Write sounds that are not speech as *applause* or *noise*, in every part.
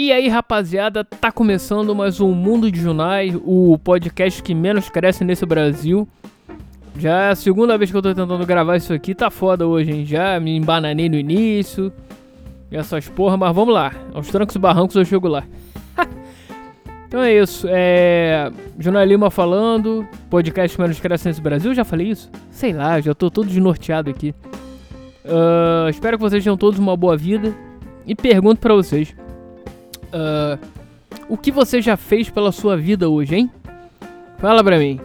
E aí, rapaziada, tá começando mais um Mundo de Junai, o podcast que menos cresce nesse Brasil. Já é a segunda vez que eu tô tentando gravar isso aqui, tá foda hoje, hein? Já me embananei no início, essas porra, mas vamos lá. Aos trancos e barrancos eu chego lá. então é isso, é... Junai Lima falando, podcast que menos cresce nesse Brasil, já falei isso? Sei lá, já tô todo desnorteado aqui. Uh, espero que vocês tenham todos uma boa vida. E pergunto para vocês: uh, O que você já fez pela sua vida hoje, hein? Fala pra mim.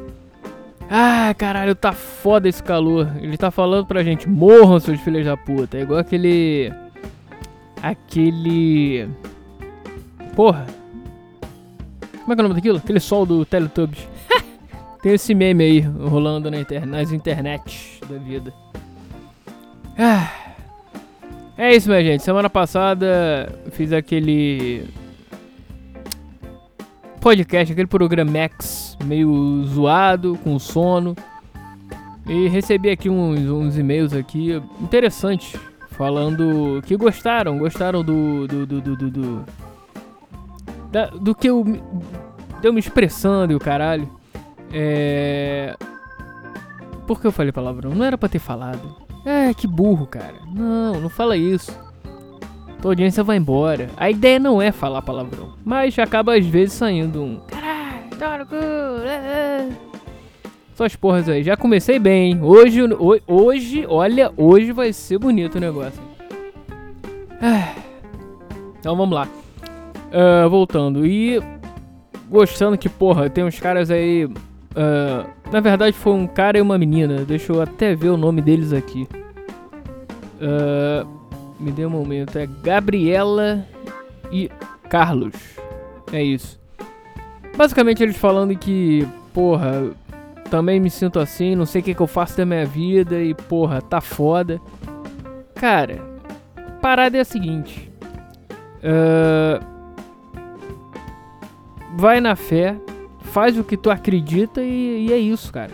Ah, caralho, tá foda esse calor. Ele tá falando pra gente: morram, seus filhos da puta. É igual aquele. Aquele. Porra. Como é que é o nome daquilo? Aquele sol do Teletubbies. *laughs* Tem esse meme aí rolando na inter nas internet da vida. Ah. É isso, minha gente. Semana passada fiz aquele podcast, aquele programa Max meio zoado, com sono. E recebi aqui uns, uns e-mails aqui interessantes, falando que gostaram, gostaram do do do do, do, do, da, do que eu me expressando e o caralho. É por que eu falei palavrão? Não era para ter falado. É, que burro, cara. Não, não fala isso. Tua audiência vai embora. A ideia não é falar palavrão, mas acaba às vezes saindo um. Caralho. Suas porras aí. Já comecei bem. Hoje, hoje, olha, hoje vai ser bonito o negócio. Ah. Então vamos lá. Uh, voltando. E gostando que, porra, tem uns caras aí. Uh, na verdade, foi um cara e uma menina. Deixa eu até ver o nome deles aqui. Uh, me dê um momento. É Gabriela e Carlos. É isso. Basicamente, eles falando que, porra, também me sinto assim. Não sei o que, que eu faço da minha vida. E, porra, tá foda. Cara, a parada é a seguinte. Uh, vai na fé faz o que tu acredita e, e é isso, cara.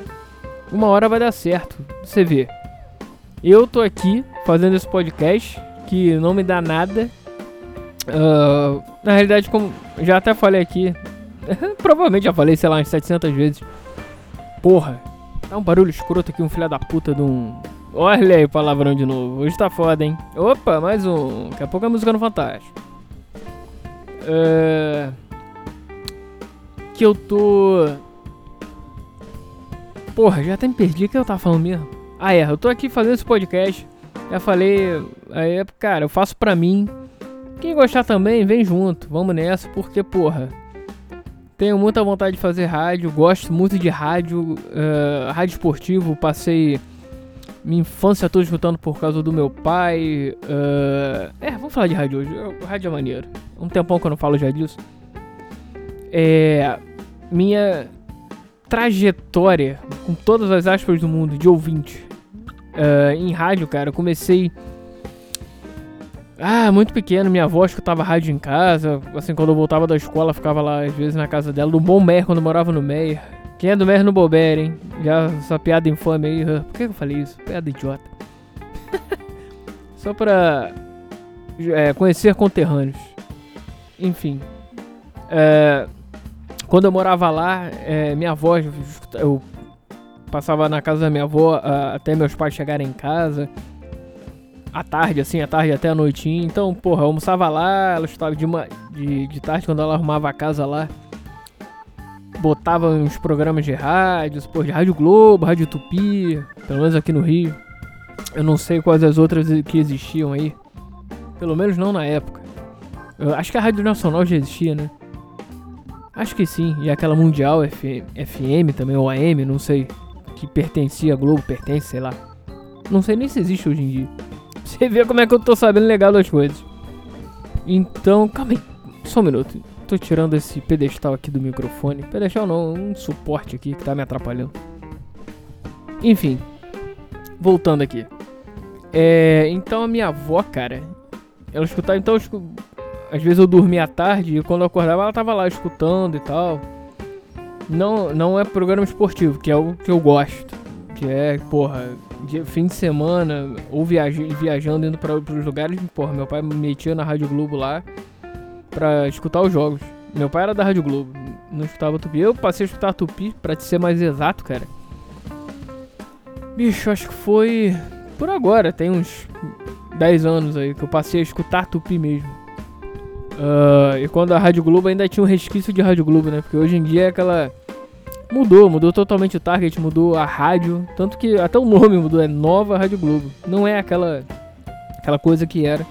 Uma hora vai dar certo. Você vê. Eu tô aqui fazendo esse podcast que não me dá nada. Uh, na realidade, como já até falei aqui, *laughs* provavelmente já falei, sei lá, umas 700 vezes. Porra, tá um barulho escroto aqui, um filho da puta de um. Olha aí, palavrão de novo. Hoje tá foda, hein? Opa, mais um. Daqui a pouco a música no Fantástico. Uh, que eu tô. Porra, já até me perdi o que eu tava falando mesmo. Ah, é, eu tô aqui fazendo esse podcast. Já falei, aí, cara, eu faço pra mim. Quem gostar também, vem junto, vamos nessa, porque, porra, tenho muita vontade de fazer rádio, gosto muito de rádio, uh, rádio esportivo, passei minha infância toda escutando por causa do meu pai. Uh, é, vamos falar de rádio hoje, rádio é maneiro. Um tempão que eu não falo já disso. É, minha trajetória, com todas as aspas do mundo, de ouvinte uh, em rádio, cara, eu comecei. Ah, muito pequeno, minha avó escutava rádio em casa. Assim, quando eu voltava da escola, ficava lá às vezes na casa dela, no Bom Mer, quando morava no Meyer. Quem é do Mer no Bober, hein? Já essa piada infame aí. Por que eu falei isso? Piada idiota. *laughs* Só pra é, conhecer conterrâneos. Enfim. É, quando eu morava lá, é, minha avó, eu passava na casa da minha avó até meus pais chegarem em casa. À tarde, assim, à tarde até a noitinha. Então, porra, eu almoçava lá, ela estava de, uma, de, de tarde quando ela arrumava a casa lá. Botava uns programas de rádio, pô, de Rádio Globo, Rádio Tupi, pelo menos aqui no Rio. Eu não sei quais as outras que existiam aí. Pelo menos não na época. Eu acho que a Rádio Nacional já existia, né? Acho que sim. E aquela Mundial FM, também, ou AM, não sei. Que pertencia a Globo, pertence, sei lá. Não sei nem se existe hoje em dia. *laughs* Você vê como é que eu tô sabendo legal das coisas. Então, calma aí. Só um minuto. Tô tirando esse pedestal aqui do microfone. Pedestal não, um suporte aqui que tá me atrapalhando. Enfim. Voltando aqui. É, então a minha avó, cara, ela escutava. Então às vezes eu dormia à tarde e quando eu acordava ela tava lá escutando e tal. Não, não é programa esportivo, que é o que eu gosto. Que é, porra, de fim de semana, ou viaja, viajando, indo para os lugares. Porra, meu pai me metia na Rádio Globo lá. pra escutar os jogos. Meu pai era da Rádio Globo, não escutava Tupi. Eu passei a escutar Tupi, pra te ser mais exato, cara. Bicho, acho que foi por agora, tem uns 10 anos aí que eu passei a escutar Tupi mesmo. Uh, e quando a Rádio Globo ainda tinha um resquício de Rádio Globo, né? Porque hoje em dia é aquela. Mudou, mudou totalmente o target, mudou a rádio. Tanto que até o nome mudou, é Nova Rádio Globo. Não é aquela. aquela coisa que era.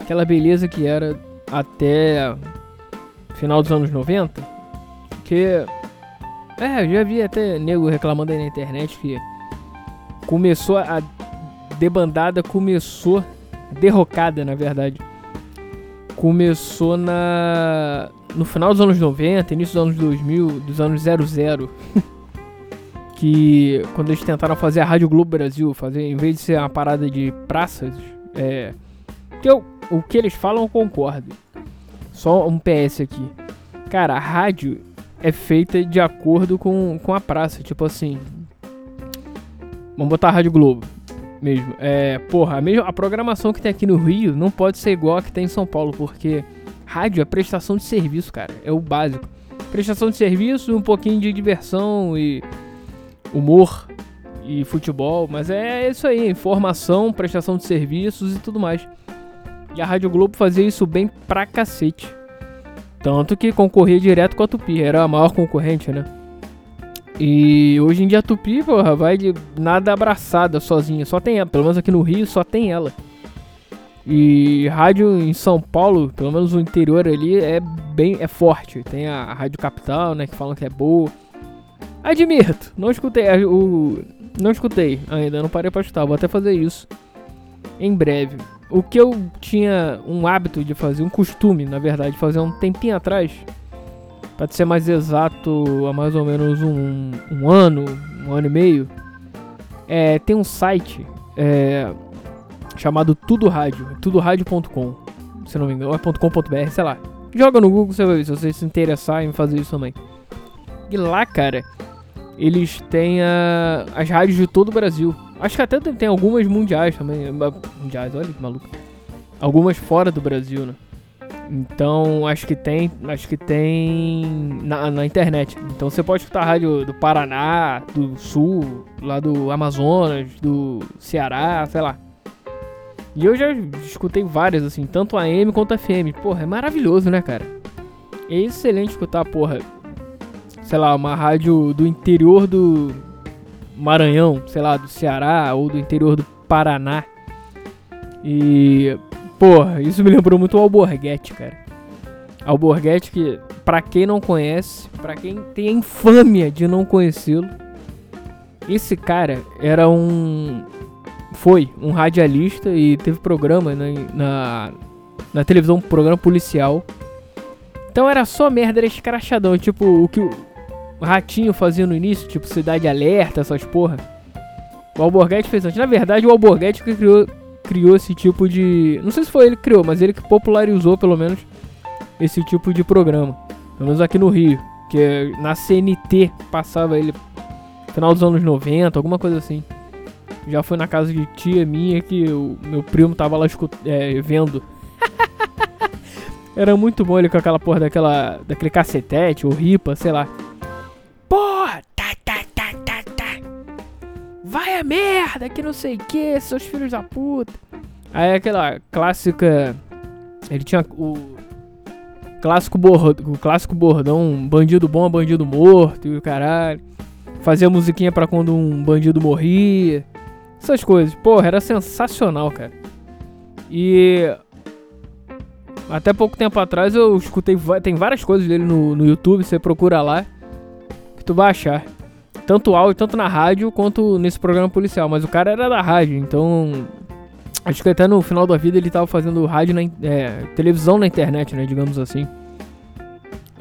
Aquela beleza que era até final dos anos 90. Que. É, já vi até nego reclamando aí na internet que começou a debandada começou derrocada, na verdade. Começou na no final dos anos 90, início dos anos 2000, dos anos 00. *laughs* que quando eles tentaram fazer a Rádio Globo Brasil, fazer em vez de ser uma parada de praças, é que eu, o que eles falam eu concordo. Só um PS aqui. Cara, a rádio é feita de acordo com, com a praça. Tipo assim. Vamos botar a Rádio Globo mesmo. É, porra, a, a programação que tem aqui no Rio não pode ser igual a que tem em São Paulo, porque rádio é prestação de serviço, cara. É o básico. Prestação de serviço, um pouquinho de diversão e humor e futebol, mas é isso aí, informação, prestação de serviços e tudo mais. E a Rádio Globo fazia isso bem pra cacete. Tanto que concorria direto com a Tupi, era a maior concorrente, né? E hoje em dia a Tupi, porra, vai de nada abraçada sozinha. Só tem ela, pelo menos aqui no Rio só tem ela. E rádio em São Paulo, pelo menos o interior ali, é bem é forte. Tem a Rádio Capital, né, que falam que é boa. Admito, não escutei o não escutei ainda, não parei para escutar, vou até fazer isso em breve o que eu tinha um hábito de fazer, um costume, na verdade, fazer um tempinho atrás, para ser mais exato, há mais ou menos um, um ano, um ano e meio, é, tem um site é, chamado Tudo Rádio, tudorádio.com, se não me engano, ou é .com.br, sei lá. Joga no Google, você vai ver, se você se interessar em fazer isso também. E lá, cara, eles têm a, as rádios de todo o Brasil. Acho que até tem algumas mundiais também. Mundiais, olha que maluco. Algumas fora do Brasil, né? Então acho que tem. Acho que tem na, na internet. Então você pode escutar rádio do Paraná, do Sul, lá do Amazonas, do Ceará, sei lá. E eu já escutei várias, assim, tanto a AM quanto a FM. Porra, é maravilhoso, né, cara? É excelente escutar, porra. Sei lá, uma rádio do interior do, Maranhão, sei lá, do Ceará ou do interior do Paraná. E, porra, isso me lembrou muito o Alborguete, cara. Alborguete que, pra quem não conhece, pra quem tem a infâmia de não conhecê-lo, esse cara era um. Foi um radialista e teve programa na, na, na televisão, um programa policial. Então era só merda, era escrachadão. Tipo, o que Ratinho fazia no início, tipo Cidade Alerta, essas porra. O Alborguete fez antes. Na verdade, o Alborguete que criou, criou esse tipo de. Não sei se foi ele que criou, mas ele que popularizou pelo menos esse tipo de programa. Pelo menos aqui no Rio. Que na CNT passava ele final dos anos 90, alguma coisa assim. Já foi na casa de tia minha que o meu primo tava lá é, vendo. *laughs* Era muito bom ele com aquela porra daquela, daquele cacetete ou ripa, sei lá. Vai a merda, que não sei o que, seus filhos da puta. Aí aquela clássica. Ele tinha o clássico bordão, o clássico bordão, bandido bom é bandido morto e o caralho. Fazia musiquinha para quando um bandido morria. Essas coisas. Porra, era sensacional, cara. E até pouco tempo atrás eu escutei, tem várias coisas dele no, no YouTube, você procura lá que tu vai achar. Tanto áudio, tanto na rádio, quanto nesse programa policial. Mas o cara era da rádio, então. Acho que até no final da vida ele tava fazendo rádio na é, televisão na internet, né? Digamos assim.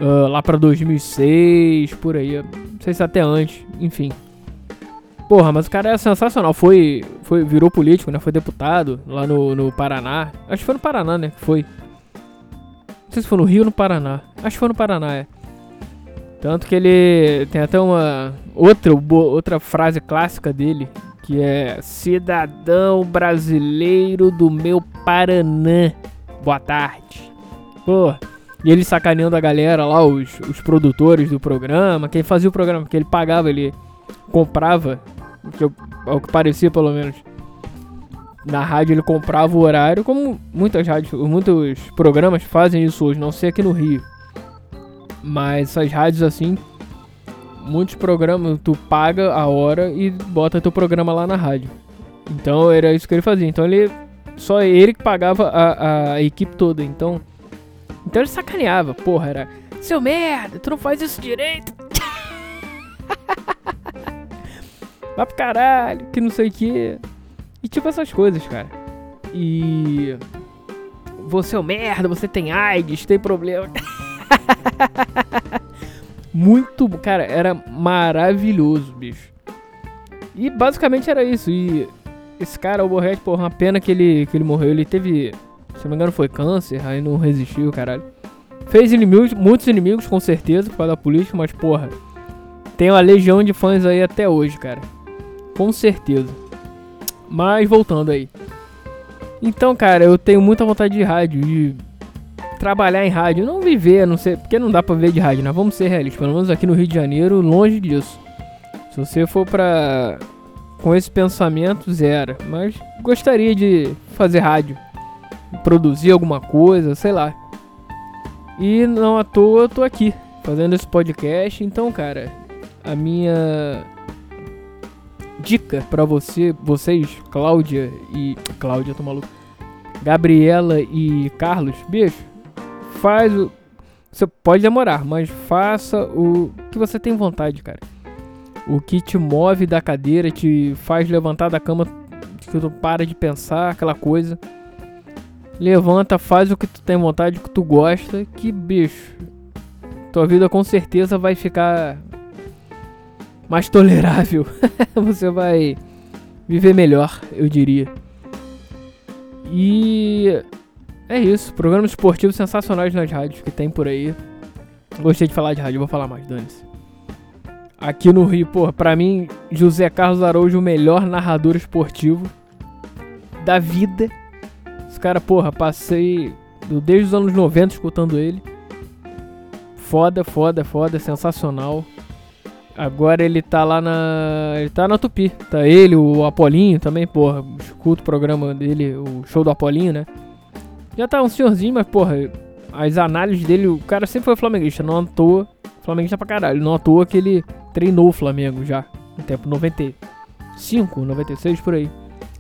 Uh, lá pra 2006, por aí. Não sei se até antes, enfim. Porra, mas o cara é sensacional. Foi, foi, virou político, né? Foi deputado lá no, no Paraná. Acho que foi no Paraná, né? Foi. Não sei se foi no Rio ou no Paraná. Acho que foi no Paraná, é. Tanto que ele tem até uma outra, outra frase clássica dele, que é cidadão brasileiro do meu Paraná. Boa tarde. Pô, E ele sacaneando a galera lá, os, os produtores do programa, quem fazia o programa, que ele pagava, ele comprava, que eu, ao que parecia pelo menos. Na rádio ele comprava o horário, como muitas rádios, muitos programas fazem isso hoje, não sei aqui no Rio. Mas essas rádios assim, muitos programas tu paga a hora e bota teu programa lá na rádio. Então era isso que ele fazia. Então ele só ele que pagava a, a equipe toda. Então então ele sacaneava, porra, era seu merda, tu não faz isso direito. *laughs* Vai pro caralho, que não sei o que. E tipo essas coisas, cara. E você é um merda, você tem AIDS, tem problema. *laughs* Muito, cara, era maravilhoso, bicho. E basicamente era isso. E esse cara, o Borret, porra, uma pena que ele, que ele morreu. Ele teve, se não me engano, foi câncer, aí não resistiu, caralho. Fez inimigos, muitos inimigos, com certeza, por causa da política, mas porra, tem uma legião de fãs aí até hoje, cara. Com certeza. Mas voltando aí. Então, cara, eu tenho muita vontade de rádio, de trabalhar em rádio, não viver, não sei, porque não dá pra viver de rádio, né? Vamos ser realistas, pelo menos aqui no Rio de Janeiro, longe disso. Se você for pra. com esse pensamento, zero. Mas gostaria de fazer rádio, produzir alguma coisa, sei lá. E não à toa eu tô aqui, fazendo esse podcast. Então, cara, a minha dica para você, vocês, Cláudia e. Cláudia, tô maluco. Gabriela e Carlos, beijo faz o. Você pode demorar, mas faça o que você tem vontade, cara. O que te move da cadeira, te faz levantar da cama, que tu para de pensar, aquela coisa. Levanta, faz o que tu tem vontade, o que tu gosta, que bicho. Tua vida com certeza vai ficar mais tolerável. *laughs* você vai viver melhor, eu diria. E é isso, programas esportivos sensacionais nas rádios que tem por aí. Gostei de falar de rádio, vou falar mais, dane-se. Aqui no Rio, porra, pra mim, José Carlos Araújo, o melhor narrador esportivo da vida. Esse cara, porra, passei desde os anos 90 escutando ele. Foda, foda, foda, sensacional. Agora ele tá lá na. Ele tá na Tupi. Tá ele, o Apolinho também, porra. Escuto o programa dele, o show do Apolinho, né? Já tá um senhorzinho, mas porra, as análises dele, o cara sempre foi flamenguista, não à toa. Flamenguista pra caralho, não à toa que ele treinou o Flamengo já, no tempo 95, 96 por aí.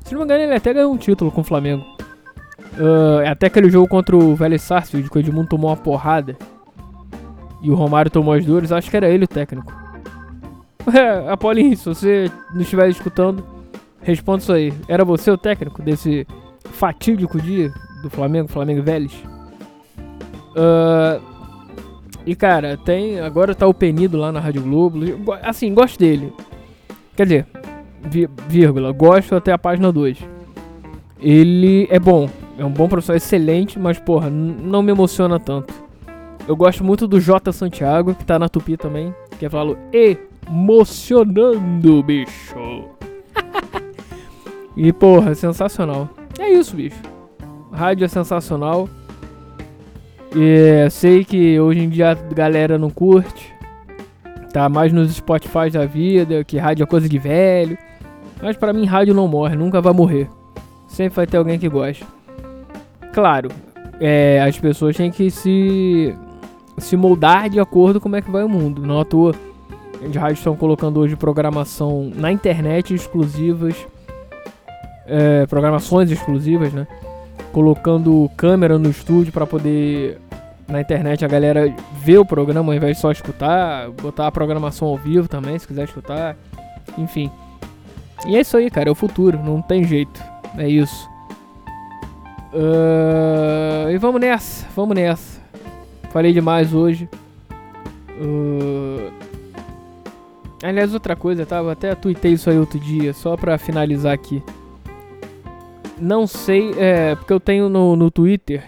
Se não me engano, ele até ganhou um título com o Flamengo. Uh, até aquele jogo contra o Vélez Sarsfield, que o Edmundo tomou uma porrada e o Romário tomou as duas, acho que era ele o técnico. *laughs* É, Apolinho, se você não estiver escutando, responda isso aí. Era você o técnico desse fatídico dia do Flamengo, Flamengo Vélez. Uh, e cara, tem. Agora tá o Penido lá na Rádio Globo. Assim, gosto dele. Quer dizer, vírgula, gosto até a página 2. Ele é bom, é um bom professor, excelente, mas porra, não me emociona tanto. Eu gosto muito do J Santiago, que tá na Tupi também, que é falo emocionando, bicho. *laughs* e porra, sensacional. É isso, bicho. Rádio é sensacional. E sei que hoje em dia a galera não curte. Tá mais nos Spotify da vida, que rádio é coisa de velho. Mas para mim rádio não morre, nunca vai morrer. Sempre vai ter alguém que gosta. Claro, é, as pessoas têm que se se moldar de acordo com como é que vai o mundo. Não à toa, as rádios estão colocando hoje programação na internet exclusivas, é, programações exclusivas, né? colocando câmera no estúdio para poder na internet a galera ver o programa ao invés de só escutar, botar a programação ao vivo também, se quiser escutar, enfim. E é isso aí, cara, é o futuro, não tem jeito, é isso. Uh, e vamos nessa, vamos nessa. Falei demais hoje. Uh, aliás, outra coisa, tava até tuitei isso aí outro dia, só pra finalizar aqui. Não sei, é, porque eu tenho no, no Twitter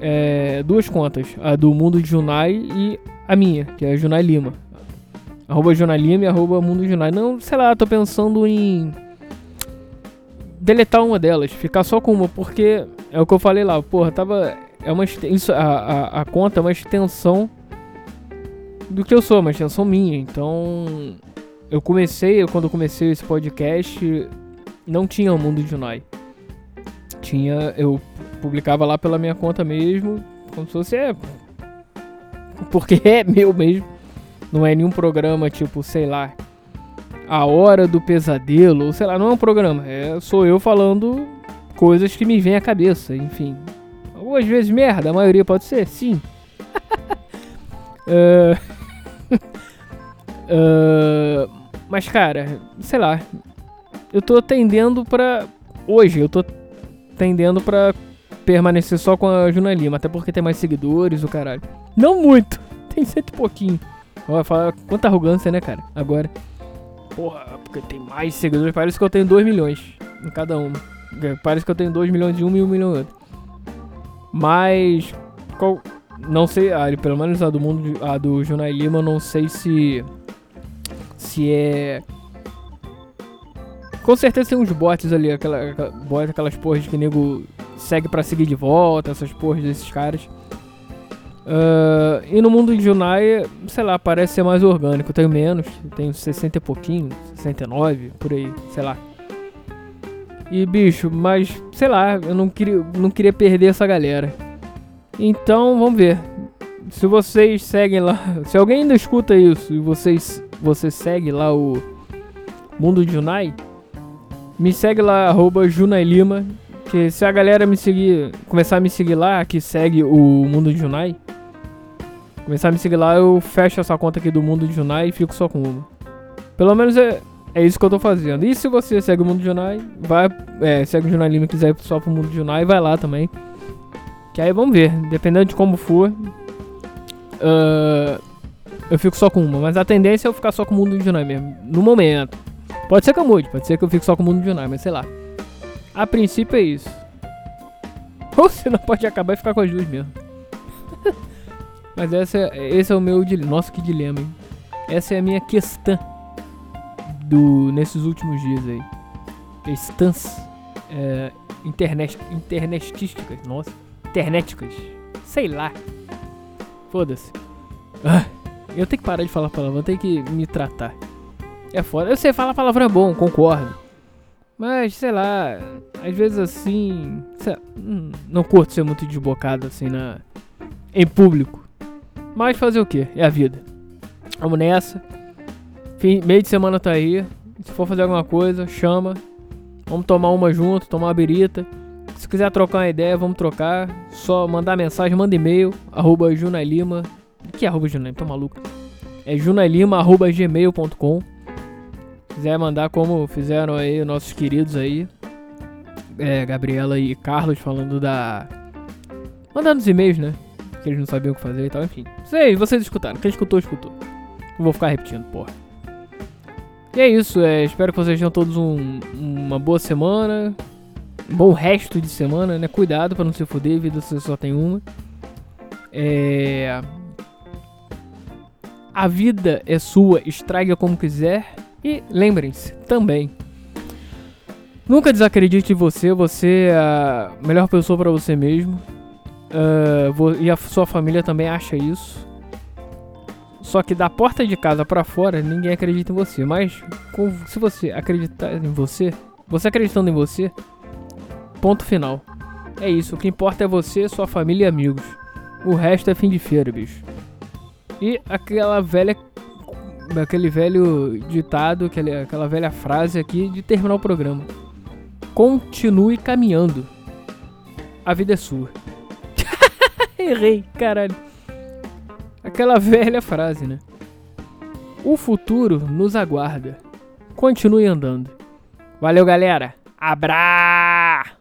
é, duas contas, a do Mundo de Junai e a minha, que é a Junai Lima. Arroba Junai Lima e arroba Mundo Junai. Não, sei lá, tô pensando em deletar uma delas, ficar só com uma, porque é o que eu falei lá, porra, tava é uma isso, a, a, a conta é uma extensão do que eu sou, uma extensão minha. Então, eu comecei, quando eu comecei esse podcast, não tinha o Mundo de Junai. Tinha, eu publicava lá pela minha conta mesmo, como se fosse é, porque *laughs* é meu mesmo. Não é nenhum programa tipo, sei lá, A Hora do Pesadelo, ou sei lá, não é um programa, é sou eu falando coisas que me vêm à cabeça, enfim. Algumas vezes merda, a maioria pode ser, sim. uh... *laughs* *laughs* Mas cara, sei lá, eu tô tendendo pra. Hoje, eu tô tendendo pra permanecer só com a Juna Lima, até porque tem mais seguidores, o caralho. Não muito, *laughs* tem cento e pouquinho. Olha, fala, quanta arrogância, né, cara? Agora. Porra, porque tem mais seguidores, parece que eu tenho 2 milhões em cada um. Parece que eu tenho 2 milhões de um e 1 um milhão de outro. Mas. Qual, não sei, ah, pelo menos a do mundo, a do Junai Lima, não sei se. Se é com certeza tem uns bots ali, aquela, aquela aquelas porras que nego segue para seguir de volta, essas porras desses caras. Uh, e no mundo de Junai, sei lá, parece ser mais orgânico. tenho menos, tenho 60 e pouquinho, 69, por aí, sei lá. E bicho, mas sei lá, eu não queria, não queria perder essa galera. Então, vamos ver. Se vocês seguem lá, *laughs* se alguém ainda escuta isso e vocês você segue lá o Mundo de Junai, me segue lá, arroba Junailima. Que se a galera me seguir, começar a me seguir lá, que segue o Mundo de Junai, começar a me seguir lá, eu fecho essa conta aqui do Mundo de Junai e fico só com uma. Pelo menos é, é isso que eu tô fazendo. E se você segue o Mundo de Junai, vai, é, segue o Junai Lima e quiser ir só pro Mundo de Junai, vai lá também. Que aí vamos ver, dependendo de como for. Uh, eu fico só com uma, mas a tendência é eu ficar só com o Mundo de Junai mesmo, no momento. Pode ser que eu mude, pode ser que eu fique só com o mundo milionário, mas sei lá. A princípio é isso. *laughs* Ou você não pode acabar e ficar com as duas mesmo. *laughs* mas essa, é, esse é o meu dilema. Nossa, que dilema, hein? Essa é a minha questão do, nesses últimos dias aí. Questões é, internet, internetísticas. Nossa, internéticas. Sei lá. Foda-se. Ah, eu tenho que parar de falar palavrão, tenho que me tratar. É foda. Eu sei falar palavra bom, concordo. Mas, sei lá, às vezes assim. Hum, não curto ser muito desbocado assim na. em público. Mas fazer o que? É a vida. Vamos nessa. Fim, meio de semana tá aí. Se for fazer alguma coisa, chama. Vamos tomar uma junto, tomar uma birita. Se quiser trocar uma ideia, vamos trocar. Só mandar mensagem, manda e-mail. Arroba Junalima. Que é arroba Junalima? Tô maluco. É junalima arroba gmail.com quiser mandar como fizeram aí nossos queridos aí, é, Gabriela e Carlos falando da. Mandando os e-mails, né? Que eles não sabiam o que fazer e tal, enfim. Sei, vocês escutaram. Quem escutou, escutou. Não vou ficar repetindo, porra. E é isso, é, espero que vocês tenham todos um, uma boa semana. Um bom resto de semana, né? Cuidado para não se foder, vida você só tem uma. É. A vida é sua, estraga como quiser. E lembrem-se também, nunca desacredite em você, você é a melhor pessoa para você mesmo. Uh, e a sua família também acha isso. Só que da porta de casa para fora, ninguém acredita em você. Mas se você acreditar em você, você acreditando em você, ponto final. É isso. O que importa é você, sua família e amigos. O resto é fim de feira, bicho. E aquela velha aquele velho ditado, aquele, aquela velha frase aqui de terminar o programa. Continue caminhando. A vida é sua. *laughs* Errei, caralho. Aquela velha frase, né? O futuro nos aguarda. Continue andando. Valeu, galera. Abra!